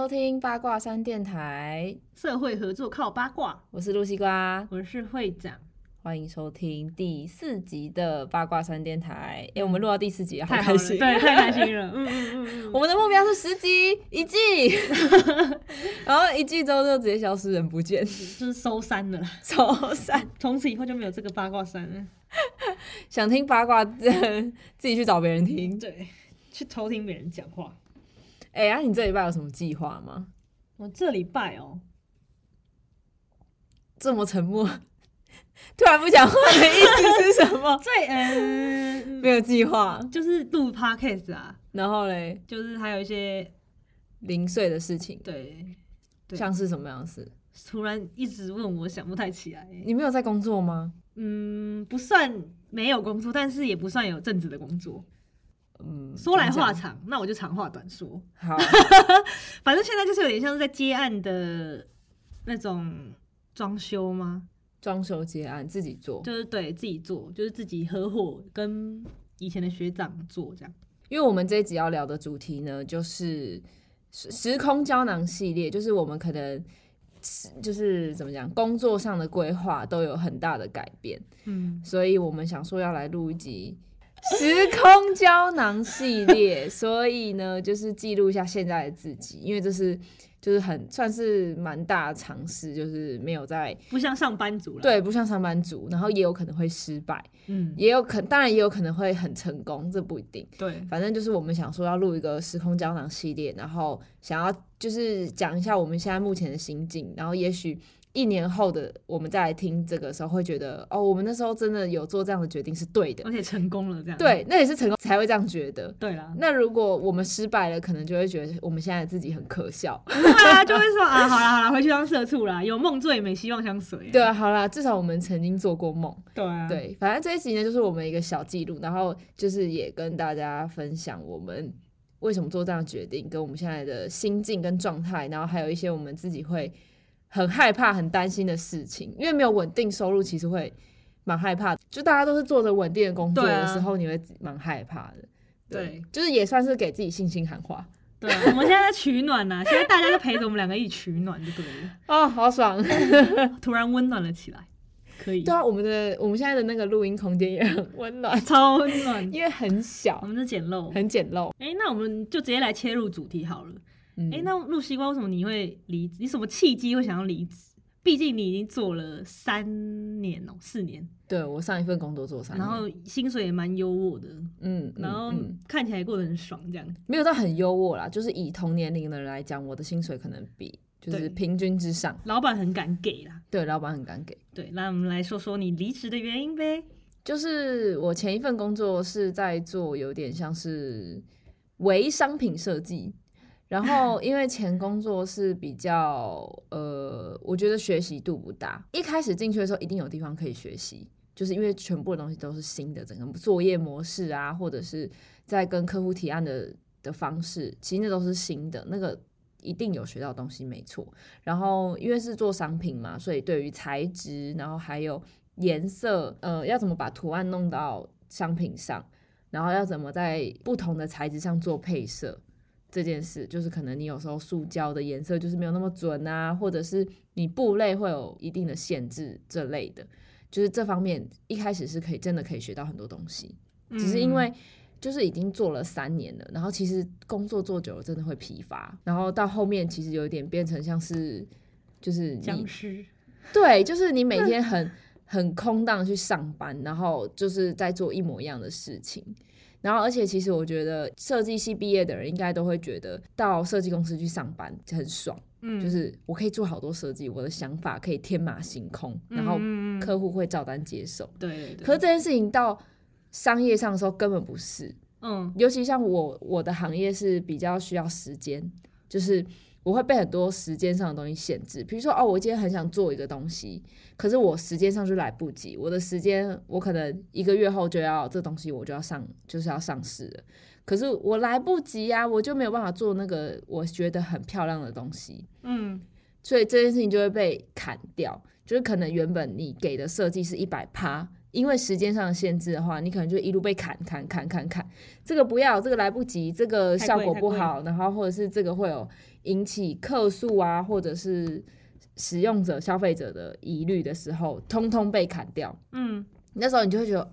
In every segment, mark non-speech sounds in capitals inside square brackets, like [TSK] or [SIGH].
收听八卦山电台，社会合作靠八卦，我是露西瓜，我是会长。欢迎收听第四集的八卦山电台。哎、我们录到第四集，好开心！对，太开心了。[LAUGHS] 嗯嗯嗯嗯，我们的目标是十集一季，[LAUGHS] 然后一季之后就直接消失人不见，就是收山了啦，超散。从此以后就没有这个八卦山了。想听八卦，自己去找别人听。对，去偷听别人讲话。哎、啊，你这礼拜有什么计划吗？我这礼拜哦，这么沉默，突然不讲话的意思是什么？[LAUGHS] 最嗯，没有计划，就是录 podcast 啊，然后嘞，就是还有一些零碎的事情，对，对像是什么样的事？突然一直问我想不太起来。你没有在工作吗？嗯，不算没有工作，但是也不算有正职的工作。嗯，说来话长，那我就长话短说。好，[LAUGHS] 反正现在就是有点像是在接案的那种装修吗？装修接案自己做，就是对自己做，就是自己合伙跟以前的学长做这样。因为我们这一集要聊的主题呢，就是时时空胶囊系列，就是我们可能就是怎么讲，工作上的规划都有很大的改变，嗯，所以我们想说要来录一集时空胶囊系列，所以呢，就是记录一下现在的自己，因为这是就是很算是蛮大的尝试，就是没有在不像上班族了。，对不像上班族，然后也有可能会失败，嗯，也有可当然也有可能会很成功，这不一定。对，反正就是我们想说要录一个时空胶囊系列，然后想要就是讲一下我们现在目前的心境，然后也许一年后的我们再来听这个时候，会觉得哦，我们那时候真的有做这样的决定是对的而，且成功了这样。对，那也是成功才会这样觉得。对啦，那如果我们失败了，可能就会觉得我们现在自己很可笑。[LAUGHS] 对啊，就会说啊，好啦好啦，回去当社畜啦，有梦最美，希望相随。对啊，好啦，至少我们曾经做过梦。对啊，对，反正这一集呢，就是我们一个小记录，然后就是也跟大家分享我们为什么做这样的决定，跟我们现在的心境跟状态，然后还有一些我们自己会很害怕、很担心的事情，因为没有稳定收入，其实会蛮害怕的。就大家都是做着稳定的工作的时候，你会蛮害怕的。对，就是也算是给自己信心喊话对啊，我们现在在取暖呐，现在大家就陪着我们两个一起取暖，就对了，[LAUGHS] 哦，好爽！[LAUGHS] 突然温暖了起来，可以对，啊，我们的我们现在的那个录音空间也很温暖，超温暖。因为很小我，们是简陋，很简陋。哎、那我们就直接来切入主题好了。嗯，哎、那陆西瓜为什么你会离职？你什么契机会想要离职？毕竟你已经做了三年哦、四年，对我上一份工作做三年，然后薪水也蛮优渥的，嗯，然后看起来过得很爽，这样。没有到很优渥啦，就是以同年龄的人来讲，我的薪水可能比就是平均之上。老板很敢给啦。对，老板很敢给。对，那我们来说说你离职的原因呗。就是我前一份工作是在做有点像是微商品设计，然后因为前工作是比较呃，我觉得学习度不大。一开始进去的时候，一定有地方可以学习，就是因为全部的东西都是新的，整个作业模式啊，或者是在跟客户提案的的方式，其实那都是新的，那个一定有学到东西，没错。然后因为是做商品嘛，所以对于材质，然后还有颜色，呃，要怎么把图案弄到商品上，然后要怎么在不同的材质上做配色。这件事就是可能你有时候塑胶的颜色就是没有那么准啊，或者是你布类会有一定的限制这类的，就是这方面一开始是可以真的可以学到很多东西，只是因为就是已经做了三年了，然后其实工作做久了真的会疲乏，然后到后面其实有一点变成像是就是你僵尸，对，就是你每 [LAUGHS] 天很很空荡去上班，然后就是在做一模一样的事情。然后，而且其实我觉得设计系毕业的人应该都会觉得到设计公司去上班很爽，嗯。就是我可以做好多设计，我的想法可以天马行空，然后客户会照单接受。对对对，可是这件事情到商业上的时候根本不是，嗯。尤其像我我的行业是比较需要时间，就是我会被很多时间上的东西限制。比如说，哦，我今天很想做一个东西，可是我时间上就来不及。我的时间，我可能一个月后就要这东西，我就要上，就是要上市了。可是我来不及啊，我就没有办法做那个我觉得很漂亮的东西，嗯所以这件事情就会被砍掉。就是可能原本你给的设计是一百趴，因为时间上的限制的话，你可能就一路被砍砍砍砍砍，这个不要，这个来不及，这个效果不好，然后或者是这个会有引起客诉啊，或者是使用者、消费者的疑虑的时候，通通被砍掉。嗯，那时候你就会觉得，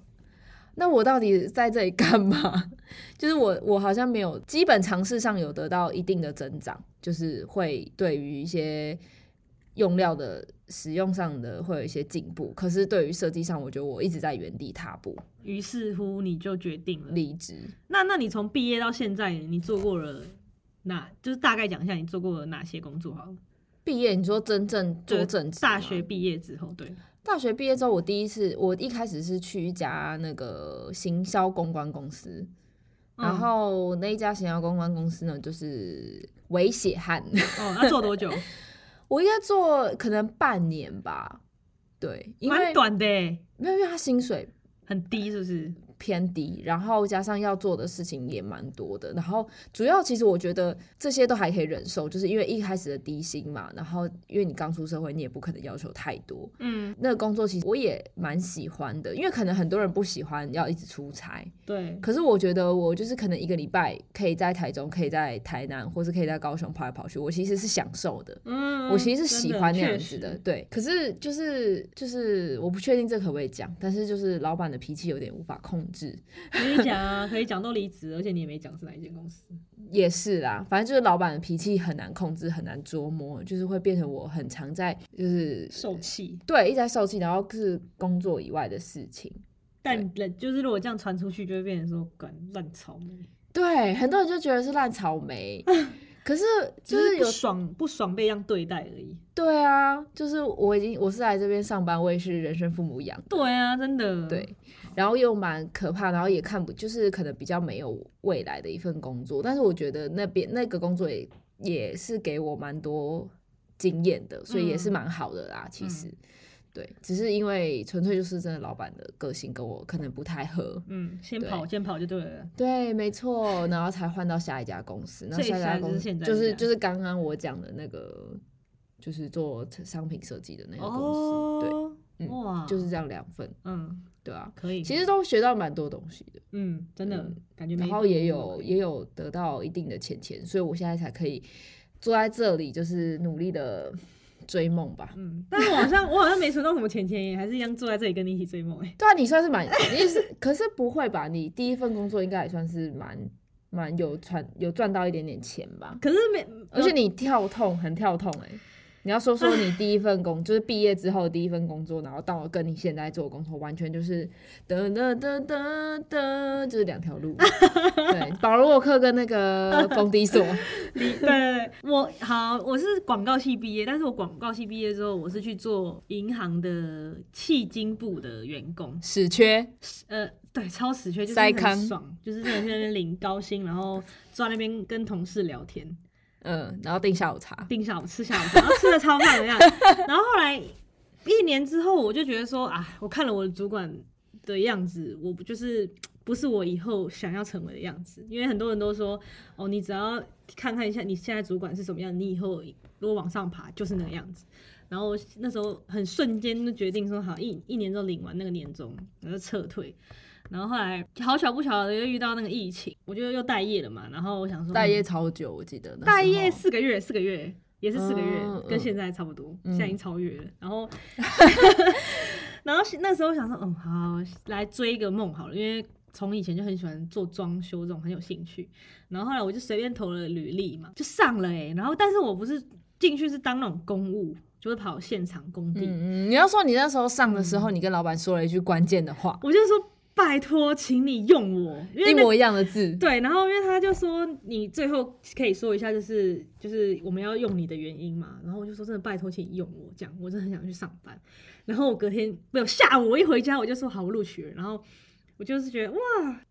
那我到底在这里干嘛？[LAUGHS] 就是我我好像没有基本常识上有得到一定的增长，就是会对于一些用料的使用上的会有一些进步，可是对于设计上，我觉得我一直在原地踏步，于是乎你就决定了。离职。那那你从毕业到现在，你做过了哪？就是大概讲一下你做过了哪些工作好了。毕业，你说真正就是做正职大学毕业之后，对，大学毕业之后，我第一次，我一开始是去一家那个行销公关公司，然嗯后那一家行销公关公司呢，就是伪血汗。哦，那做多久？[LAUGHS] 我应该做可能半年吧，对，因为蛮短的欸，没有，因为他薪水很低，是不是？偏低，然后加上要做的事情也蛮多的，然后主要其实我觉得这些都还可以忍受，就是因为一开始的低薪嘛，然后因为你刚出社会，你也不可能要求太多。嗯，那个工作其实我也蛮喜欢的，因为可能很多人不喜欢要一直出差，对，可是我觉得我就是可能一个礼拜可以在台中，可以在台南，或是可以在高雄跑来跑去，我其实是享受的。嗯，我其实是喜欢那样子的，对。可是就是就是我不确定这可不可以讲，但是就是老板的脾气有点无法控制，可以讲啊，可以讲都离职，而且你也没讲是哪一间公司。也是啦。反正就是老板的脾气很难控制，很难捉摸，就是会变成我很常在就是受气，对一直在受气，然后是工作以外的事情。但人就是如果这样传出去，就会变成说，管烂草莓，对，很多人就觉得是烂草莓，[LAUGHS] 可是就就是是有不爽不爽被这样对待而已。对啊，就是我已经我是来这边上班，我也是人生父母养的，对啊，真的，对，然后又蛮可怕，然后也看不就是可能比较没有未来的一份工作，但是我觉得那边那个工作也也是给我蛮多经验的，所以也是嗯蛮好的啦。其实，对，只是因为纯粹就是真的老板的个性跟我可能不太合。嗯，先跑先跑就对了。对，没错，然后才换到下一家公司。那下一家公司就是现在就是就是刚刚我讲的那个，就是做商品设计的那个公司，哦，嗯哇，就是这样两份，嗯，对啊。可以，其实都学到蛮多东西的。嗯，真的嗯感觉然后也有也有得到一定的钱钱，所以我现在才可以坐在这里，就是努力的追梦吧。嗯，但是我好像 [LAUGHS] 我好像没存到什么钱钱耶，还是一样坐在这里跟你一起追梦哎。对啊，你算是蛮，你是，可是不会吧？你第一份工作应该也算是蛮蛮有赚有赚到一点点钱吧？可是没，而且你跳痛，很跳痛哎、你要说说你第一份工，就是毕业之后的第一份工作，然后到跟你现在做工作，完全就是噔噔噔噔噔，就是两条路。[LAUGHS] 对，保罗沃克跟那个冯迪索，[LAUGHS] 你对对对，我好，我是广告系毕业，但是我广告系毕业之后，我是去做银行的迄金部的员工，死缺，呃，对，超死缺，就是很爽，就是真的去那边领高薪，然后坐在那边跟同事聊天，嗯，然后订下午茶，订下午吃下午茶，然后吃的超胖的样子。然后后来一年之后，我就觉得说啊，我看了我的主管的样子，我不就是不是我以后想要成为的样子。因为很多人都说，哦，你只要看看一下你现在主管是什么样，你以后如果往上爬就是那个样子。然后那时候很瞬间就决定说，好一一年之后领完那个年终，然后就撤退。然后后来好巧不巧的又遇到那个疫情，我就又待业了嘛。然后我想说，待业嗯超久，我记得待业四个月，四个月也是四个月，跟现在差不多，嗯现在已经超越了。然后，[LAUGHS] 然后那时候想说，嗯，好，来追一个梦好了，因为从以前就很喜欢做装修这种，很有兴趣。然后后来我就随便投了履历嘛，就上了哎、然后但是我不是进去是当那种公务，就是跑现场工地，嗯嗯，你要说你那时候上的嗯时候，你跟老板说了一句关键的话，我就说拜托，请你用我，因为一模一样的字，对，然后因为他就说你最后可以说一下，就是就是我们要用你的原因嘛。然后我就说真的拜托，请你用我，这样我真的很想去上班。然后我隔天没有下午我一回家我就说好，我录取了。然后我就是觉得哇，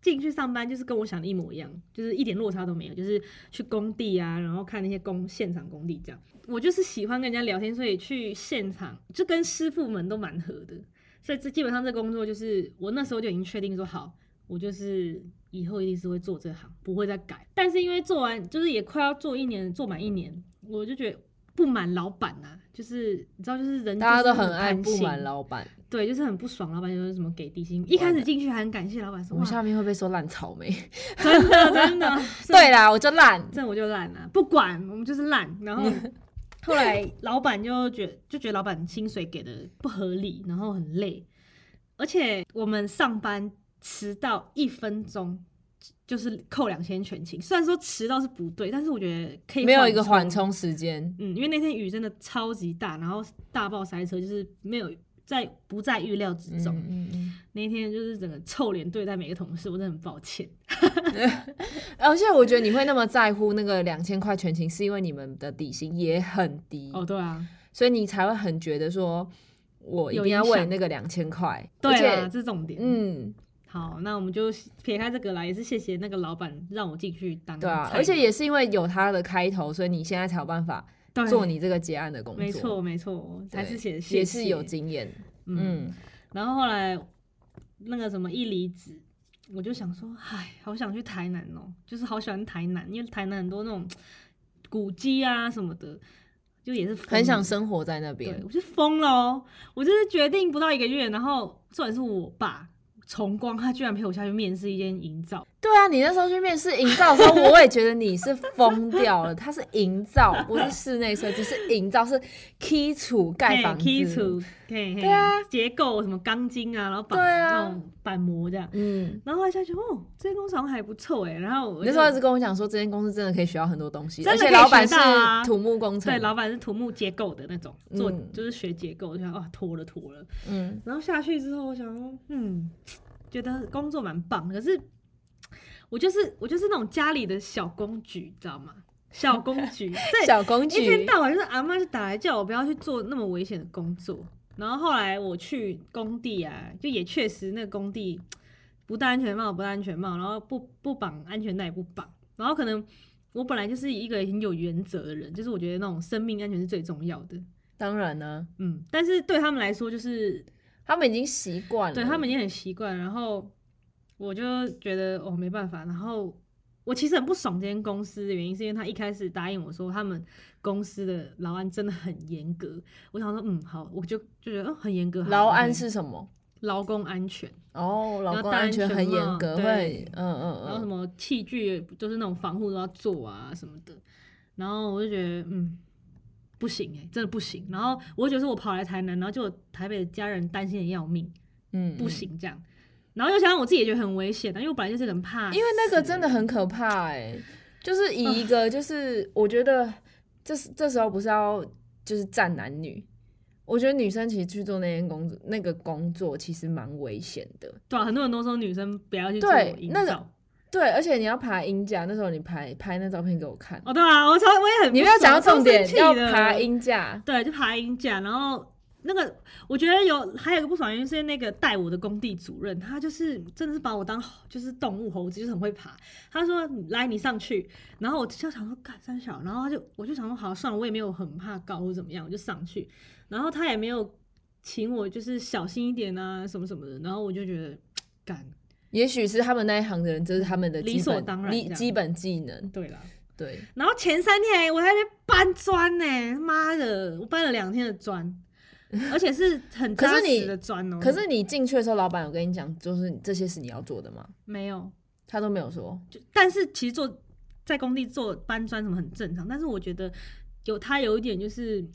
进去上班就是跟我想的一模一样，就是一点落差都没有，就是去工地啊，然后看那些工现场工地这样。我就是喜欢跟人家聊天，所以去现场就跟师傅们都蛮合的。所以这基本上这工作就是我那时候就已经确定说好，我就是以后一定是会做这行，不会再改。但是因为做完就是也快要做一年，做满一年，我就觉得不满老板啊，就是你知道，就是人大家都就是很爱不满老板。对，就是很不爽，老板就是什么给底薪，一开始进去还很感谢老板说，哇我下面会不会说烂草莓。真的真 [LAUGHS] 的，对啦，我就烂。这我就烂了，不管我们就是烂。然后 [LAUGHS] 后来老板就觉就觉得老板薪水给的不合理，然后很累，而且我们上班迟到一分钟就是扣两千全勤。虽然说迟到是不对，但是我觉得可以没有一个缓缓。冲时间。嗯，因为那天雨真的超级大，然后大爆塞车，就是没有在不在预料之中。嗯。那天就是整个臭脸对待每个同事，我真的很抱歉。[LAUGHS] 而且我觉得你会那么在乎那个两千块全勤，是因为你们的底薪也很低，哦，对啊，所以你才会很觉得说，我一定要为那个两千块。对啊，这是重点。嗯，好，那我们就撇开这个来，也是谢谢那个老板让我进去当对啊，而且也是因为有他的开头，所以你现在才有办法对做你这个结案的工作。没错没错，还是写谢也是有谢经验。嗯。嗯，然后后来那个什么一离职，我就想说，唉，好想去台南哦、就是好喜欢台南，因为台南很多那种古迹啊什么的，就也是很想生活在那对边。，我就疯了哦、我就是决定不到一个月，然后重点是我爸崇光，他居然陪我下去面试一间营造，对啊，你那时候去面试营造的时候，我也觉得你是疯掉了。它是营造，不是室内设计，是营造，是基础盖房子。基础，对对啊，结构什么钢筋啊，然后板对啊那种板模这样。嗯，然后后来下去，哦，这间公司好像还不错哎。然后那时候一直跟我讲说，这间公司真的可以学到很多东西，而真的可以且老板是土木工程。对，老板是土木结构的那种，做嗯就是学结构，我就想哇，脱了脱了。嗯，然后下去之后，我想说，嗯，觉得工作蛮棒，可是我就是我就是那种家里的小公举，你知道吗？小公 [LAUGHS] 举，[LAUGHS] 对，小公举一天。到晚就是阿妈就打来叫我不要去做那么危险的工作。然后后来我去工地啊，就也确实那个工地不戴安全帽，不戴安全帽，然后不不绑安全带也不绑。然后可能我本来就是一个很有原则的人，就是我觉得那种生命安全是最重要的。当然呢，嗯，但是对他们来说，就是他们已经习惯了。对他们已经很习惯，然后我就觉得哦没办法，然后我其实很不爽这间公司的原因，是因为他一开始答应我说他们公司的劳安真的很严格，我想说嗯好，我就就觉得哦很严格，好劳安是什么？劳工安全，哦，劳工安安全很严格，对会，嗯嗯嗯，然后什么器具就是那种防护都要做啊什么的，然后我就觉得嗯。不行哎、真的不行。然后我就觉得是我跑来台南，然后就台北的家人担心的要命，嗯，不嗯。行这样。然后又想想我自己也觉得很危险的，因为我本来就是很怕，因为那个真的很可怕哎、就是以一个就是我觉得这是这时候不是要就是站男女，我觉得女生其实去做那件工作那个工作其实蛮危险的，对啊，很多人都说女生不要去做对那个。对，而且你要爬鹰架，那时候你拍拍那照片给我看，哦，对啊，我超我也很你们要讲到重点，要爬鹰架，对，就爬鹰架，然后那个我觉得有还有一个不爽的原因是那个带我的工地主任，他就是真的是把我当就是动物猴子，就是很会爬。他说来你上去，然后我就想说干三小，然后他就我就想说好算了，我也没有很怕高或怎么样，我就上去，然后他也没有请我就是小心一点啊什么什么的，然后我就觉得干。也许是他们那一行的人，这是他们的理所当然基本技能，对了。对，然后前三天我还在搬砖呢，妈的，我搬了两天的砖，[LAUGHS] 而且是很扎可是你实的砖哦、可是你进去的时候，老板有跟你讲，就是这些是你要做的吗？没有，他都没有说，就但是其实做在工地做搬砖什么很正常，但是我觉得有他有一点就是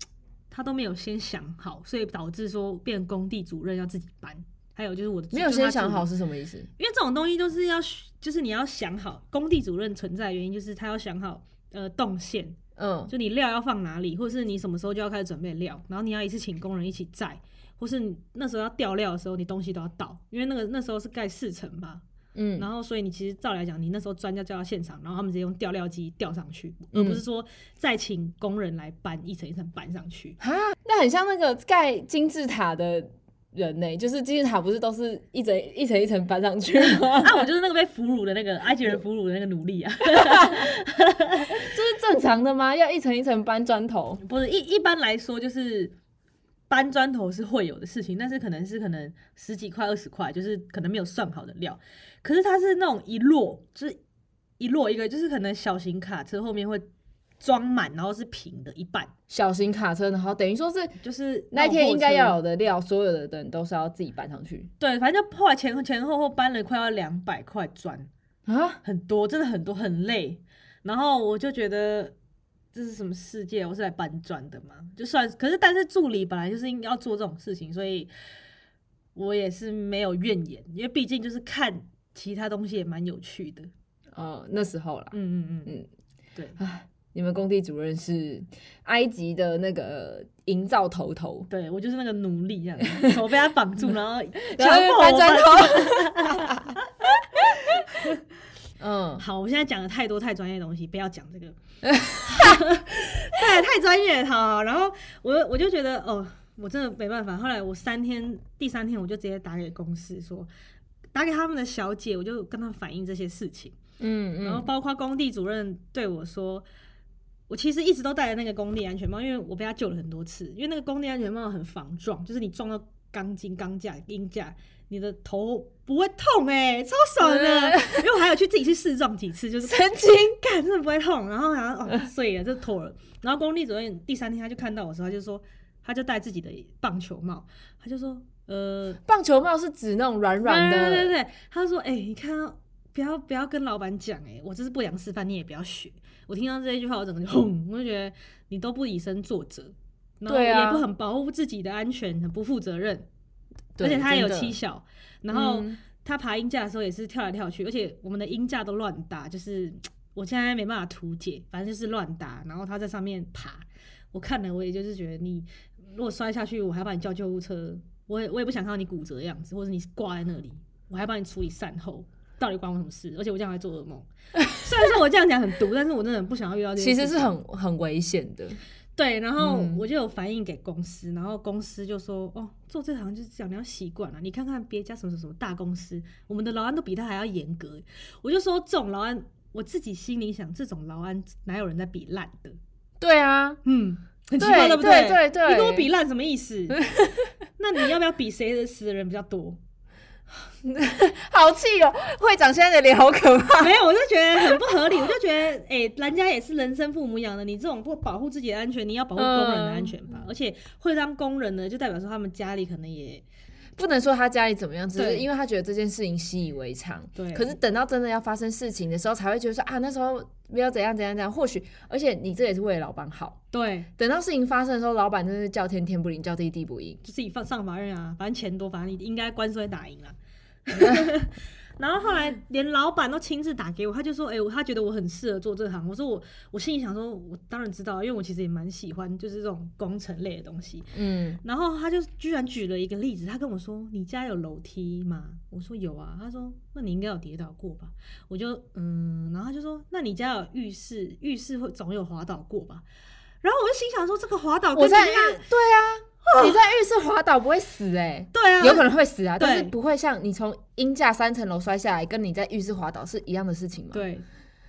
他都没有先想好，所以导致说变工地主任要自己搬。还有就是我的没有先想好是什么意思？因为这种东西都是要就是你要想好，工地主任存在的原因就是他要想好呃动线，嗯，就你料要放哪里，或是你什么时候就要开始准备料，然后你要一次请工人一起载，或是你那时候要调料的时候，你东西都要到，因为那个那时候是盖四层吧，嗯，然后所以你其实照来讲，你那时候砖要叫到现场，然后他们直接用吊料机吊上去，嗯。而不是说再请工人来搬一层一层搬上去。哈，那很像那个盖金字塔的人呢、就是金字塔不是都是一层一层一层搬上去吗？[LAUGHS] 啊，我就是那个被俘虏的那个埃及人俘虏的那个奴隶啊，[LAUGHS] 这是正常的吗？要一层一层搬砖头？不是一一般来说就是搬砖头是会有的事情，但是可能是可能十几块二十块，就是可能没有算好的料。可是它是那种一摞，就是一摞一个，就是可能小型卡车后面会装满，然后是平的一半，小型卡车，然后等于说是就是那一天应该要有的料，所有的人都是要自己搬上去对，反正就后来前前后后搬了快要两百块砖，啊。很多，真的很多，很累。然后我就觉得这是什么世界？我是来搬砖的嘛？就算可是，但是助理本来就是应该要做这种事情，所以我也是没有怨言，因为毕竟就是看其他东西也蛮有趣的。哦，那时候啦，嗯嗯嗯嗯，对，你们工地主任是埃及的那个营造头头，对我就是那个奴隶这样 [LAUGHS] 子，手被他绑住，然后强迫我搬砖头。[LAUGHS] 嗯，好，我现在讲的太多太专业的东西，不要讲这个。[LAUGHS] 对，太专业。好，好然后我我就觉得，哦，我真的没办法。后来我三天，第三天我就直接打给公司说，打给他们的小姐，我就跟她反映这些事情。嗯然后包括工地主任对我说，我其实一直都戴着那个工地安全帽，因为我被他救了很多次。因为那个工地安全帽很防撞，就是你撞到钢筋、钢架、鹰架，你的头不会痛哎、超爽的。因为我还有去自己去试撞几次，就是神经，[LAUGHS] 干真的不会痛，然后然后哦碎了，就脱了。然后工地主任第三天他就看到我的时候，他就说，他就戴自己的棒球帽，他就说，呃，棒球帽是指那种软软的，对对对对，他说，哎、你看不要不要跟老板讲，哎，我这是不良示范，你也不要学。我听到这一句话，我整个就 [LAUGHS] 轰，我就觉得你都不以身作则，然后也不很保护自己的安全，很不负责任，而且他也有真的妻小，然后。嗯他爬鹰架的时候也是跳来跳去，而且我们的鹰架都乱搭，就是 [TSK] 我现在没办法图解，反正就是乱搭。然后他在上面爬，我看了我也就是觉得你如果摔下去，我还把你叫救护车，我也我也不想看到你骨折的样子，或者你挂在那里，我还帮你处理善后，到底关我什么事？而且我这样还做噩梦。[LAUGHS] 虽然说我这样讲很毒，[LAUGHS] 但是我真的很不想要遇到这件其。实是很很危险的。对，然后嗯我就有反映给公司，然后公司就说：“哦，做这行就是这样，你要习惯了。你看看别家什么什么什么大公司，我们的劳安都比他还要严格。”我就说这种劳安，我自己心里想，这种劳安哪有人在比烂的？对啊，嗯，很奇怪，对不对对对你跟我比烂什么意思？[LAUGHS] 那你要不要比谁的死的人比较多？[LAUGHS] 好气哦！会长现在的脸好可怕。[LAUGHS] 没有，我就觉得很不合理。我就觉得，哎、人家也是人生父母养的，你这种不保护自己的安全，你要保护工人的安全吧？嗯而且会当工人呢，就代表说他们家里可能也不能说他家里怎么样，只是因为他觉得这件事情习以为常。对可是等到真的要发生事情的时候，才会觉得说啊，那时候不要怎样怎样怎样。或许，而且你这也是为了老板好。对，等到事情发生的时候，老板真的是叫天天不灵，叫地地不应。就自己放上法院啊，反正钱多，反正你应该官司会打赢啦。[LAUGHS] 然后后来连老板都亲自打给我，他就说：“哎、我他觉得我很适合做这行。”我说我：“我心里想说，我当然知道，因为我其实也蛮喜欢就是这种工程类的东西。”嗯，然后他就居然举了一个例子，他跟我说：“你家有楼梯吗？”我说：“有啊。”他说：“那你应该有跌倒过吧？”我就嗯，然后他就说：“那你家有浴室，浴室会总有滑倒过吧？”然后我就心想说：“这个滑倒跟我在对啊，你在浴室滑倒不会死哎、[LAUGHS] 对啊，有可能会死啊，但是不会像你从阴架三层楼摔下来，跟你在浴室滑倒是一样的事情吗？，对。”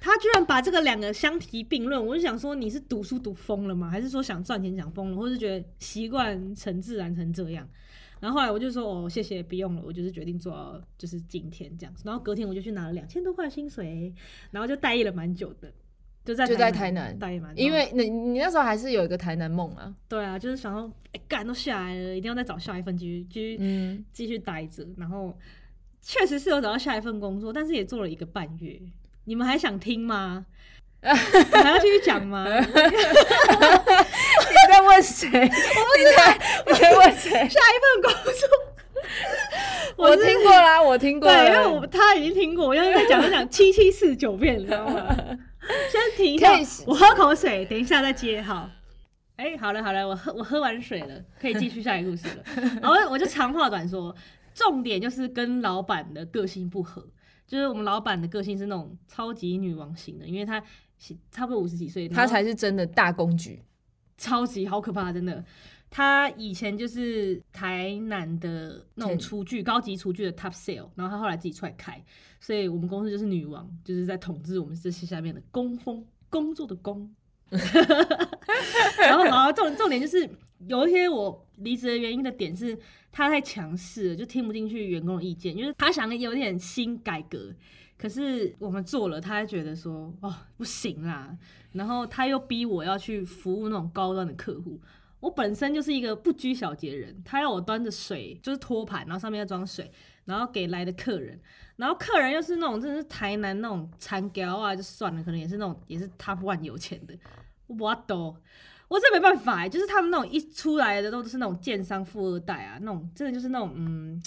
他居然把这个两个相提并论，我就想说你是读书读疯了吗？还是说想赚钱想疯了，或是觉得习惯成自然成这样？然后后来我就说哦，谢谢，不用了，我就是决定做到就是今天这样子。然后隔天我就去拿了两千多块薪水，然后就待业了蛮久的，就在就在台南待业蛮，因为你你那时候还是有一个台南梦啊，对啊，就是想说，哎、干都下来了，一定要再找下一份继续继续嗯，继续待着。然后确实是有找到下一份工作，但是也做了一个半月。你们还想听吗？[LAUGHS] 我还要继续讲吗？[LAUGHS] 你在问谁？你在 [LAUGHS] 你在问谁？下一份工作，我是听过啦，我听过对，因为。我他已经听过，我要再讲就讲七七四九遍，你知道吗？[LAUGHS] 先停一下，我喝口水，等一下再接。好，哎、好了好了，我喝我喝完水了，可以继续下一个故事了。[LAUGHS] 然后我就长话短说，重点就是跟老板的个性不合，就是我们老板的个性是那种超级女王型的，因为他差不多五十几岁，他才是真的大公举，超级好可怕，真的。他以前就是台南的那种厨具，高级厨具的 top sale，然后他后来自己出来开，所以我们公司就是女王，就是在统治我们这些下面的工蜂工作的工。[LAUGHS] 然后，好，重重点就是有一些我离职的原因的点是他太强势了，就听不进去员工的意见，就是他想有点新改革可是我们做了，他还觉得说哦不行啦，然后他又逼我要去服务那种高端的客户。我本身就是一个不拘小节的人，他要我端着水，就是托盘，然后上面要装水，然后给来的客人，然后客人又是那种真的是台南那种残雕啊，就算了，可能也是那种也是 top one 有钱的，我不懂，我这没办法欸就是他们那种一出来的都是那种建商富二代啊，那种真的就是那种嗯，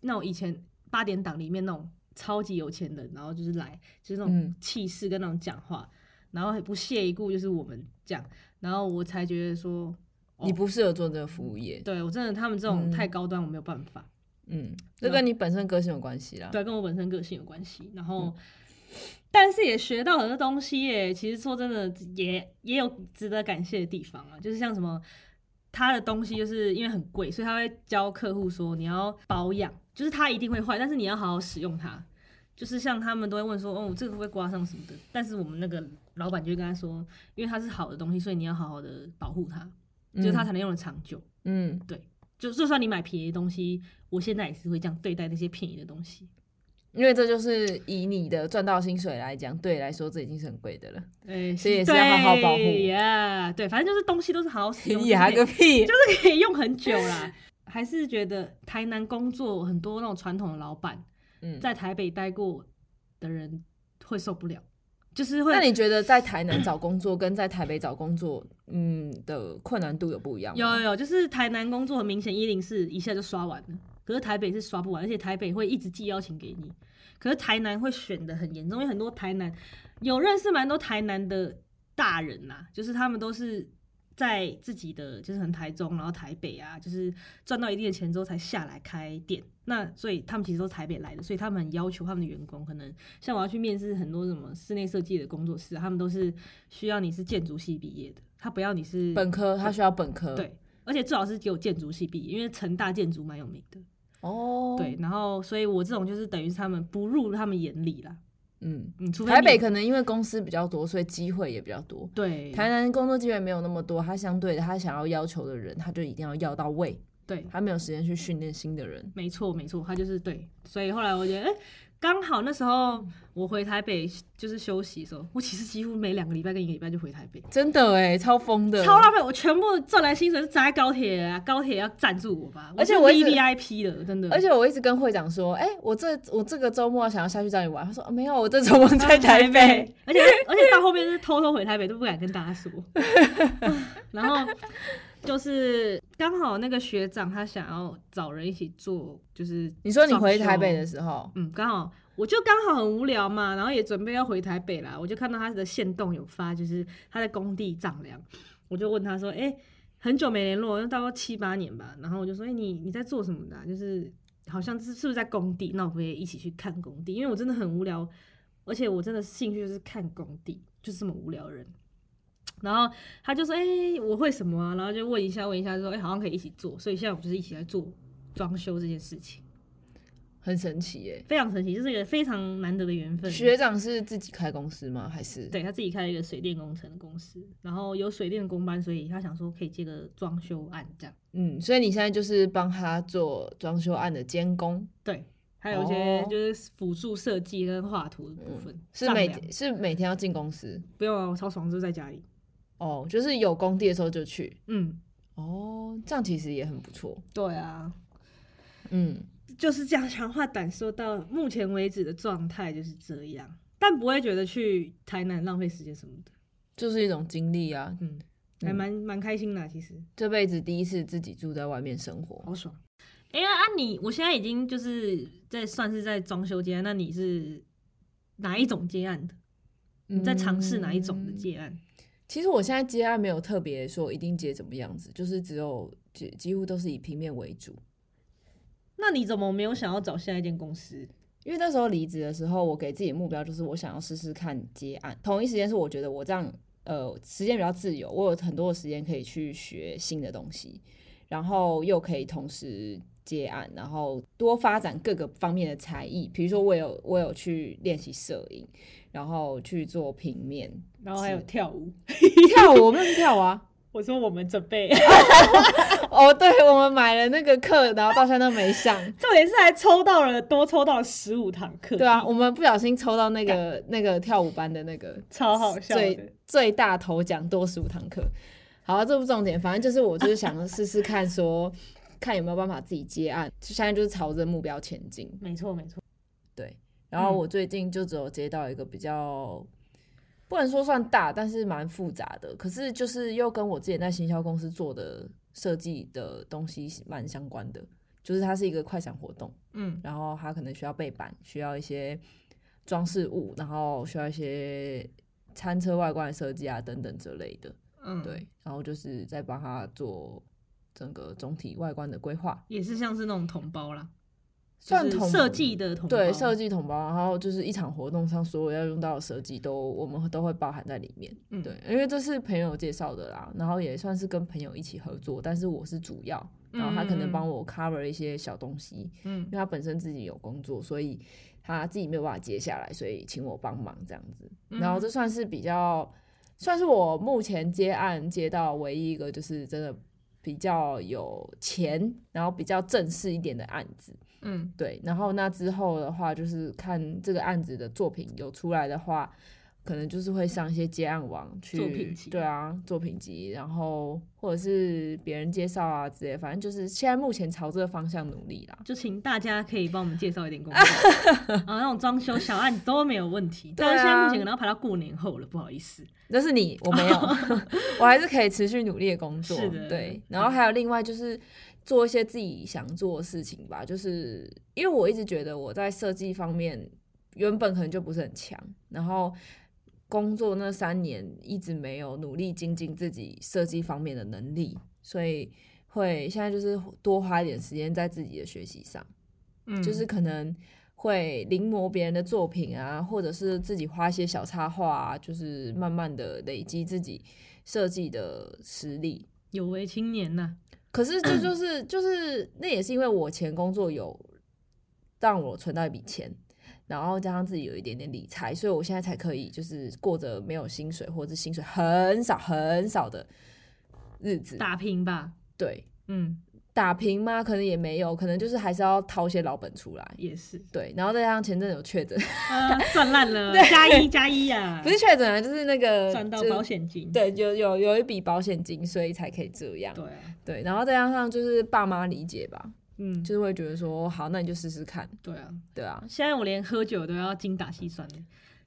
那种以前八点档里面那种超级有钱的，然后就是来就是那种嗯。气势跟那种讲话，然后不屑一顾就是我们这样，然后我才觉得说。哦你不适合做这个服务业，对我真的他们这种嗯太高端，我没有办法。嗯，这跟你本身个性有关系啦。对，跟我本身个性有关系。然后，嗯但是也学到很多东西耶。其实说真的，也也有值得感谢的地方啊。就是像什么，他的东西就是因为很贵，所以他会教客户说你要保养，就是它一定会坏，但是你要好好使用它。就是像他们都会问说，哦，这个会不会刮伤什么的？但是我们那个老板就会跟他说，因为它是好的东西，所以你要好好的保护它，就是它才能用的长久。嗯，对就就算你买便宜的东西，我现在也是会这样对待那些便宜的东西。因为这就是以你的赚到薪水来讲，对来说这已经是很贵的了。对，所以也是要好好保护呀。对，反正就是东西都是好好使 [LAUGHS] 用，牙就是可以个屁！就是可以用很久啦。还是觉得台南工作很多那种传统的老板，嗯，在台北待过的人会受不了，就是会那你觉得在台南找工作跟在台北找工作，嗯的困难度有不一样吗？有有有，就是台南工作很明显一零四一下就刷完了，可是台北是刷不完，而且台北会一直寄邀请给你，可是台南会选的很严重，因为很多台南有认识蛮多台南的大人呐、就是他们都是在自己的就是很台中，然后台北啊，就是赚到一定的钱之后才下来开店，那所以他们其实都是台北来的，所以他们很要求他们的员工，可能像我要去面试很多什么室内设计的工作室啊，他们都是需要你是建筑系毕业的，他不要你是本科，他需要本科。对，而且最好是给我建筑系毕业，因为成大建筑蛮有名的。哦，对，，然后所以我这种就是等于是他们不入他们眼里啦。嗯，嗯，除非台北可能因为公司比较多，所以机会也比较多。对台南工作机会没有那么多，他相对的，他想要要求的人，他就一定要要到位，对，他没有时间去训练新的人。没错没错，他就是对。所以后来我觉得，哎、刚好那时候我回台北就是休息的时候，我其实几乎每两个礼拜跟一个礼拜就回台北。真的哎，超疯的，超浪费！我全部赚来薪水是砸在高铁啊，高铁要赞助我吧，而且我一 V 直 V I P 的，真的。而且我一直跟会长说，哎、我这我这个周末想要下去找你玩。他说、哦没有，我这周末在台北。而且而且到后面是偷偷回台北，都不敢跟大家说。[LAUGHS] 然后就是刚好那个学长他想要找人一起做，就是你说你回台北的时候，嗯，刚好我就刚好很无聊嘛，然后也准备要回台北啦，我就看到他的线动有发，就是他在工地丈量，我就问他说，哎、很久没联络，大概七八年吧，然后我就说，哎、你你在做什么的？啊、就是好像是是不是在工地？那我可以一起去看工地，因为我真的很无聊，而且我真的兴趣就是看工地，就是这么无聊的人。然后他就说：“哎、我会什么啊？”然后就问一下，问一下，就说：“哎、好像可以一起做。”所以现在我们就是一起来做装修这件事情。很神奇耶。非常神奇，就是一个非常难得的缘分。学长是自己开公司吗？还是？对他自己开了一个水电工程的公司，然后有水电的工班，所以他想说可以接个装修案这样。嗯，所以你现在就是帮他做装修案的监工，对，还有一些哦就是辅助设计跟画图的部分。是每是每天要进公司不用啊，我超爽，就在家里。哦，就是有工地的时候就去嗯，哦，这样其实也很不错。对啊，嗯，就是这样长话短说，到目前为止的状态就是这样，但不会觉得去台南浪费时间什么的。就是一种经历啊，嗯，还蛮蛮开心的啊，其实。这辈子第一次自己住在外面生活。好爽！哎、呀，啊你，我现在已经就是在算是在装修接案，那你是哪一种接案的？你在尝试哪一种的嗯接案？其实我现在接案没有特别说一定接怎么样子，就是只有几几乎都是以平面为主。那你怎么没有想要找下一间公司？因为那时候离职的时候，我给自己的目标就是我想要试试看接案。同一时间是我觉得我这样呃时间比较自由，我有很多的时间可以去学新的东西，然后又可以同时接案，然后多发展各个方面的才艺。比如说我有我有去练习摄影，然后去做平面然后还有跳舞，跳舞，我 [LAUGHS] 们跳舞啊。我 [LAUGHS] 我说我们准备，[LAUGHS] 哦，对，我们买了那个课，然后到现在都没上。重点是还抽到了多抽到十五堂课，对啊，我们不小心抽到那个那个跳舞班的那个超好笑的最。最大头奖多十五堂课。好，这不重点，反正就是我就是想试试看说看有没有办法自己接案，就现在就是朝着目标前进。没错没错，对，然后我最近就只有接到一个比较不能说算大，但是蛮复杂的，可是就是又跟我之前在行销公司做的设计的东西蛮相关的，就是它是一个快闪活动，嗯。然后它可能需要背板，需要一些装饰物，然后需要一些餐车外观的设计啊等等之类的，嗯，对，然后就是在帮他做整个总体外观的规划，也是像是那种同胞啦，算同设计的同胞，对设计统包，然后就是一场活动上所有要用到的设计都我们都会包含在里面。嗯对，因为这是朋友介绍的啦，然后也算是跟朋友一起合作，但是我是主要，然后他可能帮我 cover 一些小东西，嗯因为他本身自己有工作，所以他自己没有办法接下来，所以请我帮忙这样子。嗯然后这算是比较，算是我目前接案接到唯一一个就是真的比较有钱，然后比较正式一点的案子。嗯对，然后那之后的话，就是看这个案子的作品有出来的话，可能就是会上一些接案网去，作品集对啊，作品集，然后或者是别人介绍啊之类，反正就是现在目前朝这个方向努力啦。就请大家可以帮我们介绍一点工作 [LAUGHS] 啊，那种装修小案子都没有问题。对啊但是现在目前可能要排到过年后了，不好意思。那是你，我没有，[LAUGHS] 我还是可以持续努力的工作。是的对。然后还有另外就是做一些自己想做的事情吧，就是因为我一直觉得我在设计方面原本可能就不是很强，然后工作那三年一直没有努力精进自己设计方面的能力，所以会现在就是多花一点时间在自己的学习上。嗯就是可能会临摹别人的作品啊，或者是自己画一些小插画啊，就是慢慢的累积自己设计的实力。有为青年呐、可是这就是就是那也是因为我前工作有让我存到一笔钱，然后加上自己有一点点理财，所以我现在才可以就是过着没有薪水或者薪水很少很少的日子。打拼吧。对，嗯，打平吗？可能也没有，可能就是还是要掏一些老本出来。也是，对，然后再加上前阵有确诊，啊，赚烂了，加一加一啊，[LAUGHS] 不是确诊啊，就是那个就是赚到保险金。对，有有有一笔保险金，所以才可以这样。对啊，对，然后再加上就是爸妈理解吧，嗯，就是会觉得说，好，那你就试试看，对啊。对啊，现在我连喝酒都要精打细算的，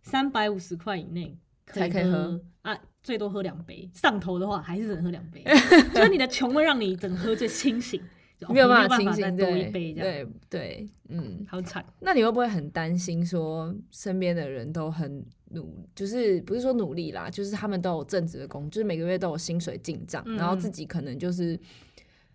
三百五十块以内才可以喝喝啊，最多喝两杯。上头的话还是只能喝两杯，[LAUGHS] 就是你的穷会让你整喝最清醒，没有你办法清醒，再多一对杯这样，对对，嗯，好惨。那你会不会很担心说身边的人都很努，就是不是说努力啦，就是他们都有正职的工，就是每个月都有薪水进账，然后嗯自己可能就是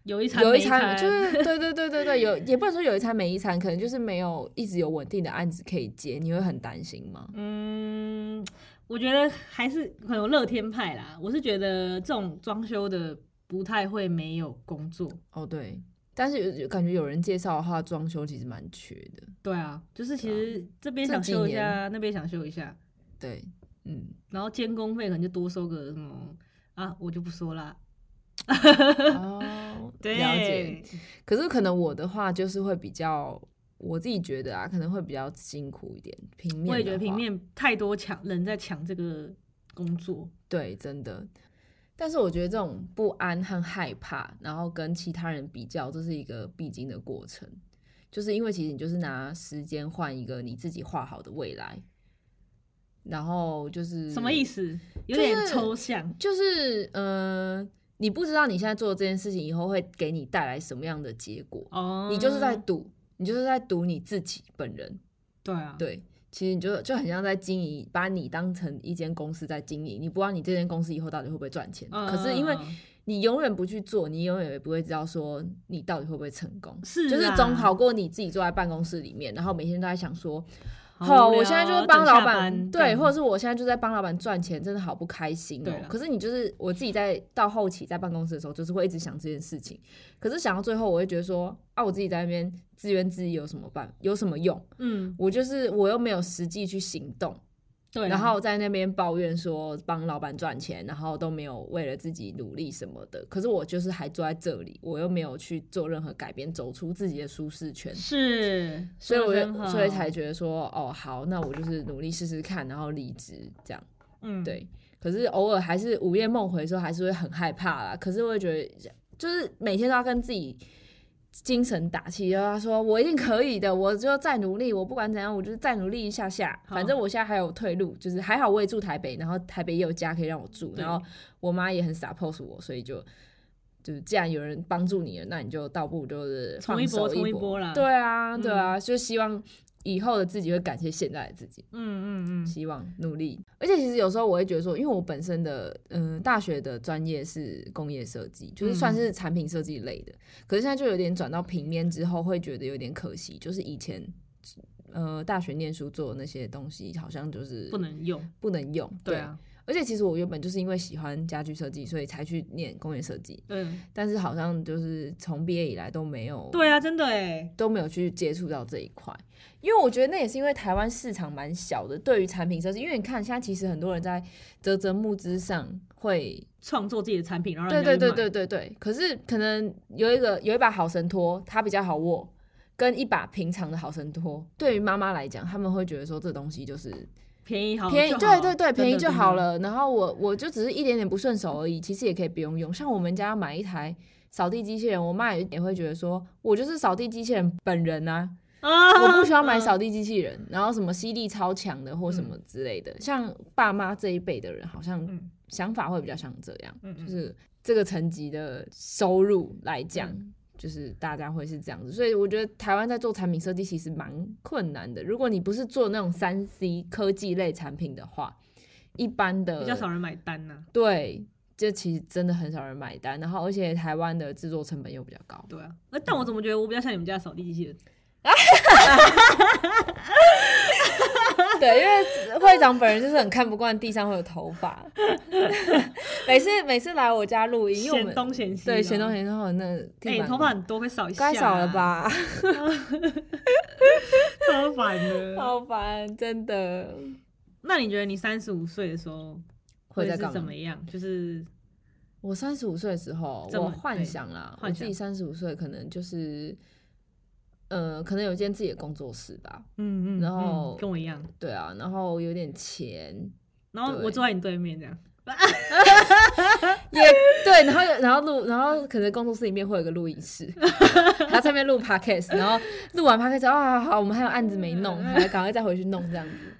有一餐有一餐就是对对对对对，有也不能说有一餐没一餐，可能就是没有一直有稳定的案子可以接，你会很担心吗？嗯，我觉得还是可能有乐天派啦。我是觉得这种装修的不太会没有工作。哦，对，但是有有感觉有人介绍的话，装修其实蛮缺的。对啊，就是其实这边想修一下，那边想修一下，对，嗯，然后监工费可能就多收个什么啊，我就不说啦。哦，对，[LAUGHS] 了解。可是可能我的话就是会比较，我自己觉得啊，可能会比较辛苦一点。平面，我也觉得平，面太多抢人在抢这个工作。对，真的。但是我觉得这种不安和害怕，然后跟其他人比较，这是一个必经的过程。就是因为其实你就是拿时间换一个你自己画好的未来，然后就是什么意思？有点抽象。就是呃，你不知道你现在做的这件事情以后会给你带来什么样的结果，哦，你就是在赌，你就是在赌你自己本人。对啊，对，其实你就就很像在经营，把你当成一间公司在经营，你不知道你这间公司以后到底会不会赚钱。嗯可是因为你永远不去做，你永远也不会知道说你到底会不会成功。是就是啦总好过你自己坐在办公室里面，然后每天都在想说，好我现在就是帮老板，对，或者是我现在就在帮老板赚钱，真的好不开心哦、可是你就是我自己在到后期在办公室的时候，就是会一直想这件事情。可是想到最后，我会觉得说，啊，我自己在那边自怨自艾有什么办，有什么用？嗯，我就是我又没有实际去行动，对啊，然后在那边抱怨说帮老板赚钱，然后都没有为了自己努力什么的。可是我就是还坐在这里，我又没有去做任何改变，走出自己的舒适圈。是，所以我就所以才觉得说，哦，好，那我就是努力试试看，然后离职这样。嗯，对，可是偶尔还是午夜梦回的时候，还是会很害怕啦。可是我会觉得，就是每天都要跟自己精神打气，然后他说我一定可以的，我就再努力，我不管怎样，我就是再努力一下下，反正我现在还有退路，就是还好我也住台北，然后台北也有家可以让我住，然后我妈也很 support 我，所以就。就是既然有人帮助你了，那你就倒不如就是冲一波放手搏冲一波。啦对啊，对啊，就希望以后的自己会感谢现在的自己。嗯嗯嗯，希望努力。而且其实有时候我会觉得说，因为我本身的嗯、呃大学的专业是工业设计，就是算是产品设计类的，可是现在就有点转到平面之后，会觉得有点可惜，就是以前。呃，大学念书做的那些东西，好像就是不能用，不能用。对啊，而且其实我原本就是因为喜欢家具设计，所以才去念工业设计，嗯，但是好像就是从毕业以来都没有对啊，真的哎，都没有去接触到这一块，因为我觉得那也是因为台湾市场蛮小的，对于产品设计，因为你看现在其实很多人在泽泽募资上会，创作自己的产品，然后对对对对对对，可是可能有一个有一把好神拖，它比较好握，跟一把平常的好神拖，对于妈妈来讲，他们会觉得说这东西就是便宜好便宜，对对对，便宜就好。了。然后我我就只是一点点不顺手而已，其实也可以不用用。像我们家买一台扫地机器人，我妈也也会觉得说，我就是扫地机器人本人啊，啊，我不需要买扫地机器人，然后什么吸力超强的或什么之类的。像爸妈这一辈的人，好像嗯想法会比较像这样，嗯嗯就是这个层级的收入来讲。嗯就是大家会是这样子，所以我觉得台湾在做产品设计其实蛮困难的。如果你不是做那种三 C 科技类产品的话，一般的比较少人买单啊。对，这其实真的很少人买单。然后而且台湾的制作成本又比较高，对啊，呃但我怎么觉得我比较像你们家的扫地机器人？[LAUGHS] [LAUGHS] 对，因为会长本人就是很看不惯地上会有头发，[LAUGHS] 每次每次来我家录音，因为我嫌们东嫌西的，对嫌东嫌西，然后那哎，地板你头发很多，会扫一下，啊该少了？吧，[LAUGHS] 超烦的。好烦，真的。那你觉得你三十五岁的时候是会在干嘛怎么样？就是我三十五岁的时候，我幻想啦，我想自己三十五岁可能就是，呃，可能有一间自己的工作室吧，嗯嗯，然后嗯跟我一样，对啊，然后有点钱，然后我坐在你对面这样，也对，然后有然后录，然后可能工作室里面会有个录音室，[LAUGHS] 然后在那边录 podcast，然后录完 podcast 啊，好，我们还有案子没弄，还赶快再回去弄这样子，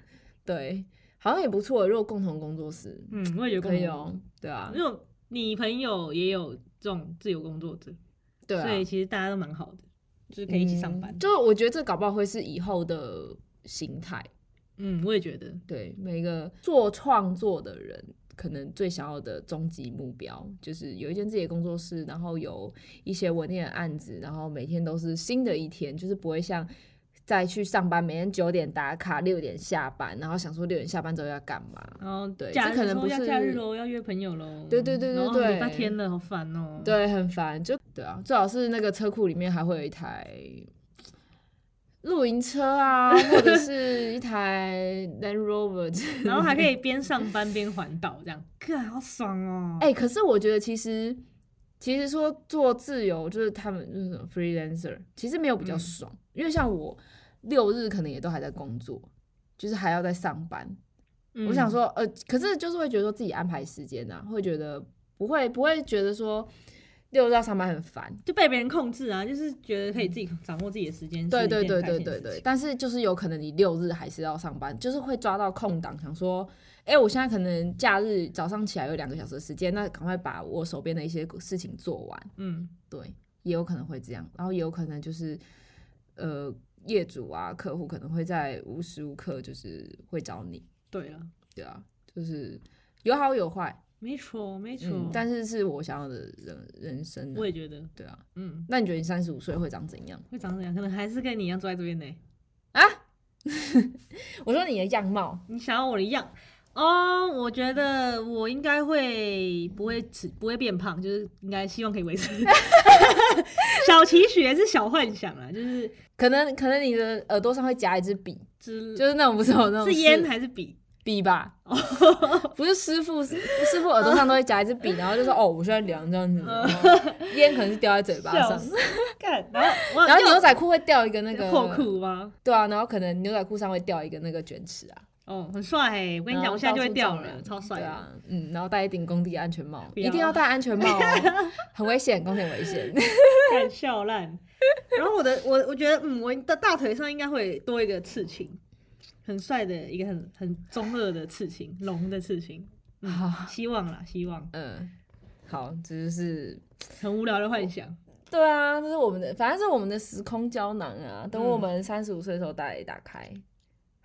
对，好像也不错，如果共同工作室嗯，我也觉得可以哦，对啊，因为你朋友也有这种自由工作者，对啊，所以其实大家都蛮好的，就是可以一起上班嗯。就我觉得这搞不好会是以后的形态。嗯，我也觉得，对每个做创作的人，可能最想要的终极目标就是有一间自己的工作室，然后有一些稳定的案子，然后每天都是新的一天，就是不会像再去上班，每天九点打卡，六点下班，然后想说六点下班之后要干嘛。然后对这可能不是假日喽，要约朋友喽。对对对对对礼拜天了，好烦哦。，对，很烦，就对啊，最好是那个车库里面还会有一台露营车啊，或者是 [LAUGHS] 一台 Land Rover 然后还可以边上班边环岛，这样，哥好爽哦。哎、可是我觉得其实其实说做自由就是他们就是 freelancer，其实没有比较嗯爽，因为像我六日可能也都还在工作，就是还要在上班。嗯我想说，呃，可是就是会觉得说自己安排时间啊，会觉得不会不会觉得说六日要上班很烦。就被别人控制啊，就是觉得可以自己掌握自己的时间。对对对对对对，但是就是有可能你六日还是要上班，就是会抓到空档，想说，哎、我现在可能假日早上起来有两个小时的时间，那赶快把我手边的一些事情做完。嗯，对，也有可能会这样，然后也有可能就是，呃，业主啊、客户可能会在无时无刻就是会找你，对啊，对啊，就是有好有坏，没错没错。嗯，但是是我想要的人人生、啊，我也觉得，对啊。嗯，那你觉得你三十五岁会长怎样会长怎样？可能还是跟你一样坐在这边呢。啊？[LAUGHS] 我说你的样貌，你想要我的样哦？我觉得我应该会不会吃不会变胖，就是应该希望可以维持。[LAUGHS] 小期许也是小幻想啊，就是可能可能你的耳朵上会夹一支笔，之就是那种不是有那种是烟是还是笔？笔吧，不是师傅，师傅耳朵上都会夹一支笔，然后就说哦，我现在量这样子，烟可能是掉在嘴巴上，然后 [LAUGHS] 然后牛仔裤会掉一个那个破，裤吗？对啊，然后可能牛仔裤上会掉一个那个卷尺啊，哦，很帅哎！我跟你讲，我现在就会掉了，超帅。对啊，嗯，然后戴一顶工地安全帽，一定要戴安全帽哦，[LAUGHS] 很危险，工地很危险。[LAUGHS] 干笑烂。然后我的我我觉得，嗯，我的大腿上应该会多一个刺青，很帅的一个很很中二的刺青，龙的刺青。嗯好，希望啦，希望。嗯，好，这就是很无聊的幻想。[LAUGHS] 对啊，这是我们的，反正是我们的时空胶囊啊。等嗯我们三十五岁的时候再来打开，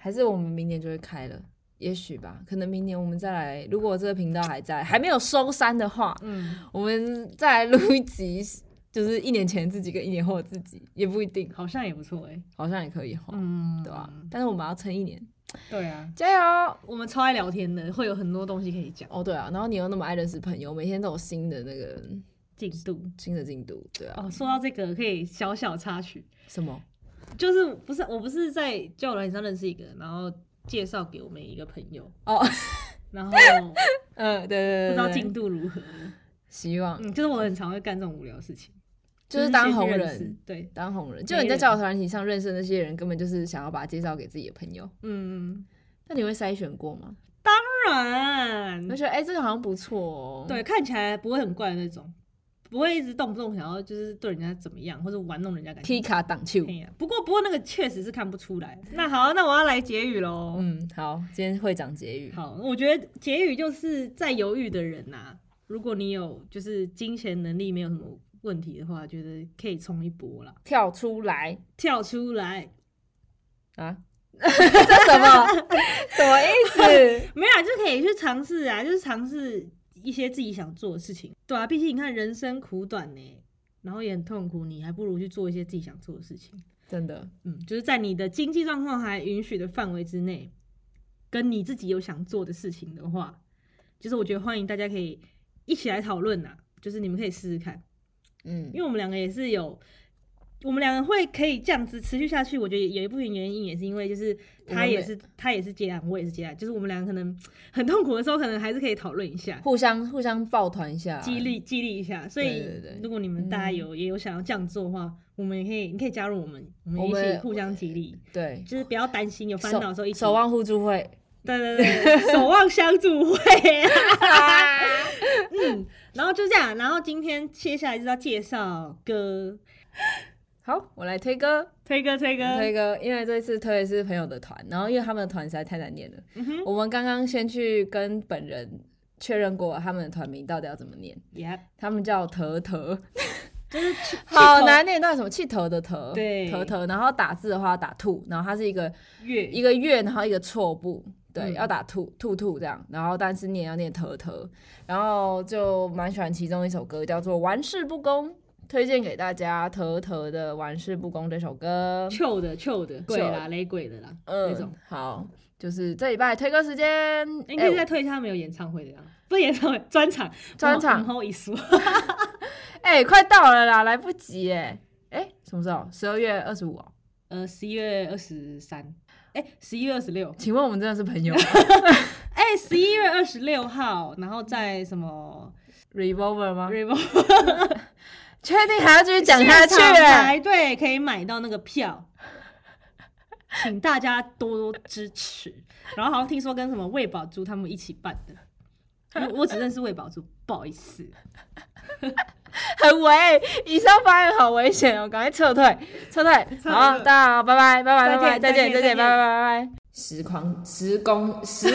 还是我们明年就会开了，也许吧。可能明年我们再来，如果这个频道还在，还没有收山的话，嗯，我们再来录一集，就是一年前自己跟一年后的自己，也不一定，好像也不错哎。好像也可以哈，嗯，对吧、但是我们要撑一年，对啊，加油！我们超爱聊天的，会有很多东西可以讲。哦，对啊，然后你又那么爱认识朋友，每天都有新的那个进度新的进度，对啊，哦，说到这个，可以小小插曲，什么？就是不是我不是在交友软件上认识一个，然后介绍给我们一个朋友，哦，然后 [LAUGHS] 嗯，对对对不知道进度如何。希望。嗯，就是我很常会干这种无聊的事情，就是当红人，对，当红人，就你在交友团体上认识的那些人，根本就是想要把他介绍给自己的朋友。嗯，那你会筛选过吗？当然。你会，觉得哎、这个好像不错哦。对，看起来不会很怪的那种，不会一直动不动想要就是对人家怎么样，或者玩弄人家感情。卡挡球。不过不过那个确实是看不出来。那好，那我要来结语喽。嗯，好，今天会长结语。好，我觉得结语就是在犹豫的人呐、如果你有就是金钱能力没有什么问题的话，觉得可以冲一波啦，跳出来跳出来。啊！[LAUGHS] 这什么什么意思？[LAUGHS] 没有啊，就可以去尝试啊，就是尝试一些自己想做的事情。对啊，毕竟你看人生苦短呢，然后也很痛苦，你还不如去做一些自己想做的事情。真的，嗯，就是在你的经济状况还允许的范围之内，跟你自己有想做的事情的话，就是我觉得欢迎大家可以一起来讨论呐，就是你们可以试试看，嗯因为我们两个也是有。我们两个会可以这样子持续下去，我觉得有一部分原因也是因为，就是他也是他也是接案，我也是接案，就是我们两个可能很痛苦的时候，可能还是可以讨论一下，互相互相抱团一下，激励激励一下。所以如果你们大家有、也有想要这样做的话，我们也可以你可以加入我们，我们我们一起互相激励。对，就是不要担心有烦恼的时候一起，守望互助会。对对对，守望相助会。[LAUGHS] 嗯，然后就这样，然后今天接下来就是要介绍歌，好，我来推歌，推歌推歌，推歌，因为这次推的是朋友的团，然后因为他们的团实在太难念了，嗯我们刚刚先去跟本人确认过他们的团名到底要怎么念，，Yeah，他们叫特特，就是 [LAUGHS] 好难念到底什么气头的头，对。特特，然后打字的话打兔，然后它是一个月。一个月，然后一个错步，对，嗯。要打兔兔兔这样，然后但是念要念特特，然后就蛮喜欢其中一首歌叫做《玩世不恭》，推荐给大家特特的《玩世不恭》这首歌。臭的臭的鬼啦，雷鬼的啦，那种嗯。，好，就是这礼拜推歌时间，应该是在哎推一下他们有演唱会的样，不是演唱会，专场，专场然后一说，哎、快到了啦，来不及哎，哎，什么时候？十二月二十五哦。呃，十一月二十三，哎，十一月二十六，请问我们真的是朋友吗哎，十一月二十六号，然后在什么？Revolver 吗？Revo 确定还要继续讲下去、现排队可以买到那个票，[LAUGHS] 请大家多多支持。然后好像听说跟什么魏宝珠他们一起办的，我我只认识魏宝珠，[LAUGHS] 不好意思。[LAUGHS] 很危，以上发言好危险哦，赶快撤退，撤退。好，退大家好，拜拜，拜拜，拜拜，再见，再见，再见再见拜拜，拜拜。时光，时光，时